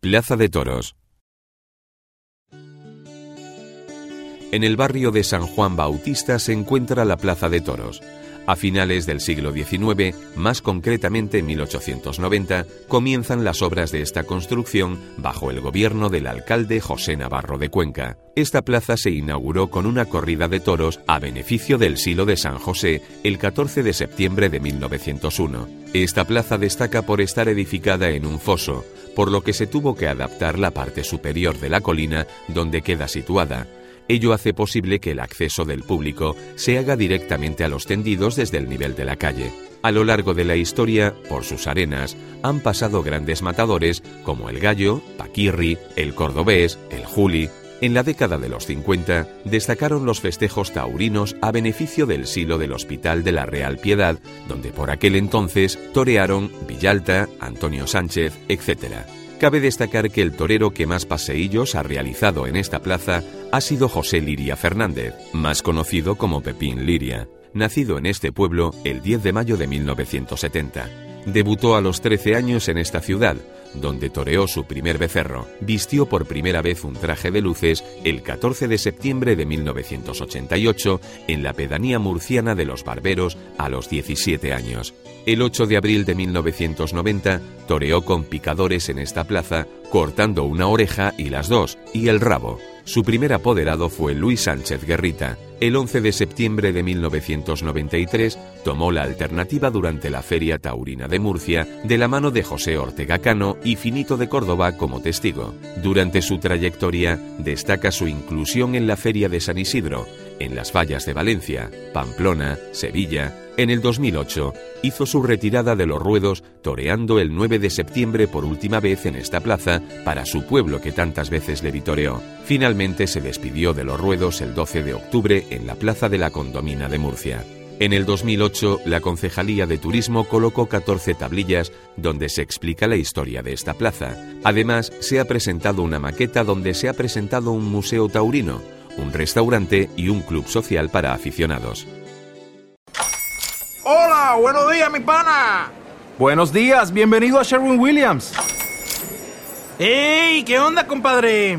Plaza de Toros. En el barrio de San Juan Bautista se encuentra la Plaza de Toros. A finales del siglo XIX, más concretamente en 1890, comienzan las obras de esta construcción bajo el gobierno del alcalde José Navarro de Cuenca. Esta plaza se inauguró con una corrida de toros a beneficio del Silo de San José el 14 de septiembre de 1901. Esta plaza destaca por estar edificada en un foso, por lo que se tuvo que adaptar la parte superior de la colina donde queda situada, Ello hace posible que el acceso del público se haga directamente a los tendidos desde el nivel de la calle. A lo largo de la historia, por sus arenas, han pasado grandes matadores como el Gallo, Paquirri, el Cordobés, el Juli. En la década de los 50 destacaron los festejos taurinos a beneficio del silo del Hospital de la Real Piedad, donde por aquel entonces torearon Villalta, Antonio Sánchez, etc. Cabe destacar que el torero que más paseillos ha realizado en esta plaza ha sido José Liria Fernández, más conocido como Pepín Liria, nacido en este pueblo el 10 de mayo de 1970. Debutó a los 13 años en esta ciudad, donde toreó su primer becerro. Vistió por primera vez un traje de luces el 14 de septiembre de 1988 en la pedanía murciana de Los Barberos a los 17 años. El 8 de abril de 1990 toreó con picadores en esta plaza, cortando una oreja y las dos, y el rabo. Su primer apoderado fue Luis Sánchez Guerrita. El 11 de septiembre de 1993 tomó la alternativa durante la Feria Taurina de Murcia de la mano de José Ortega Cano y Finito de Córdoba como testigo. Durante su trayectoria destaca su inclusión en la Feria de San Isidro, en las fallas de Valencia, Pamplona, Sevilla, en el 2008 hizo su retirada de los ruedos toreando el 9 de septiembre por última vez en esta plaza para su pueblo que tantas veces le vitoreó. Finalmente se despidió de los ruedos el 12 de octubre en la plaza de la Condomina de Murcia. En el 2008, la Concejalía de Turismo colocó 14 tablillas donde se explica la historia de esta plaza. Además, se ha presentado una maqueta donde se ha presentado un museo taurino, un restaurante y un club social para aficionados. Hola, buenos días, mi pana. Buenos días, bienvenido a Sherwin Williams. ¡Ey! ¿Qué onda, compadre?